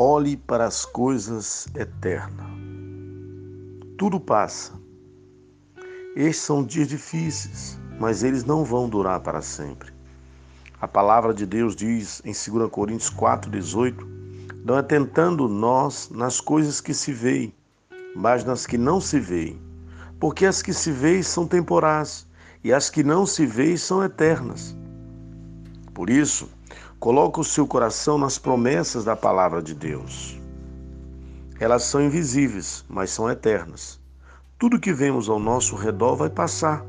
Olhe para as coisas eternas. Tudo passa. Estes são dias difíceis, mas eles não vão durar para sempre. A palavra de Deus diz em 2 Coríntios 4,18: Não atentando nós nas coisas que se veem, mas nas que não se veem. Porque as que se veem são temporais, e as que não se veem são eternas. Por isso, coloque o seu coração nas promessas da palavra de Deus. Elas são invisíveis, mas são eternas. Tudo que vemos ao nosso redor vai passar.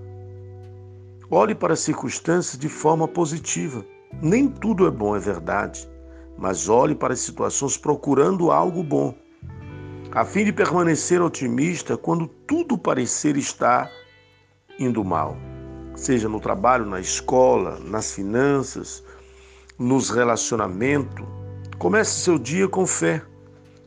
Olhe para as circunstâncias de forma positiva. Nem tudo é bom, é verdade, mas olhe para as situações procurando algo bom, a fim de permanecer otimista quando tudo parecer estar indo mal, seja no trabalho, na escola, nas finanças, nos relacionamentos. Comece seu dia com fé.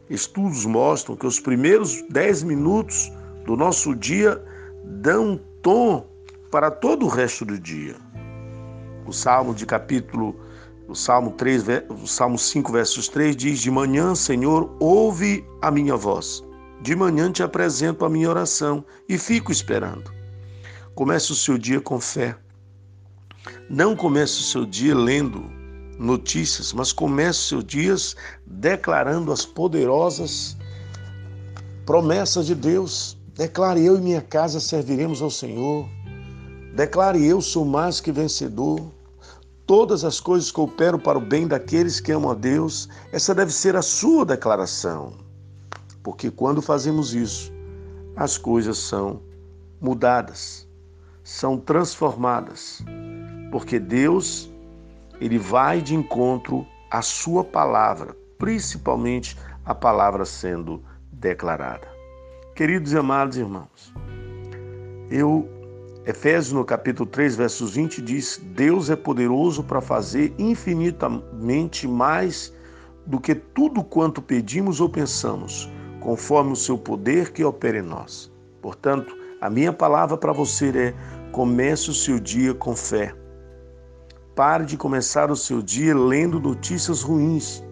Estudos mostram que os primeiros 10 minutos do nosso dia dão um tom para todo o resto do dia. O Salmo de capítulo, o Salmo 3, o Salmo 5, versos 3 diz: De manhã, Senhor, ouve a minha voz. De manhã te apresento a minha oração e fico esperando. Comece o seu dia com fé. Não comece o seu dia lendo notícias, mas comece o seu dia declarando as poderosas promessas de Deus. Declare: Eu e minha casa serviremos ao Senhor. Declare: Eu sou mais que vencedor. Todas as coisas cooperam para o bem daqueles que amam a Deus. Essa deve ser a sua declaração. Porque quando fazemos isso, as coisas são mudadas, são transformadas. Porque Deus, ele vai de encontro à sua palavra, principalmente a palavra sendo declarada. Queridos e amados irmãos, eu Efésios no capítulo 3, versos 20 diz: Deus é poderoso para fazer infinitamente mais do que tudo quanto pedimos ou pensamos, conforme o seu poder que opera em nós. Portanto, a minha palavra para você é: comece o seu dia com fé. Pare de começar o seu dia lendo notícias ruins.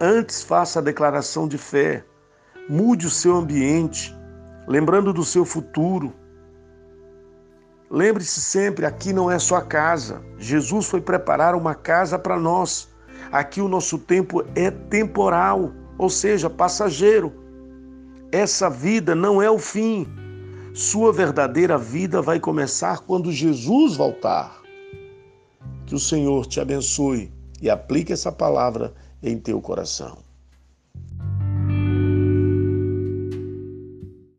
Antes faça a declaração de fé. Mude o seu ambiente, lembrando do seu futuro Lembre-se sempre, aqui não é sua casa. Jesus foi preparar uma casa para nós. Aqui o nosso tempo é temporal, ou seja, passageiro. Essa vida não é o fim. Sua verdadeira vida vai começar quando Jesus voltar. Que o Senhor te abençoe e aplique essa palavra em teu coração.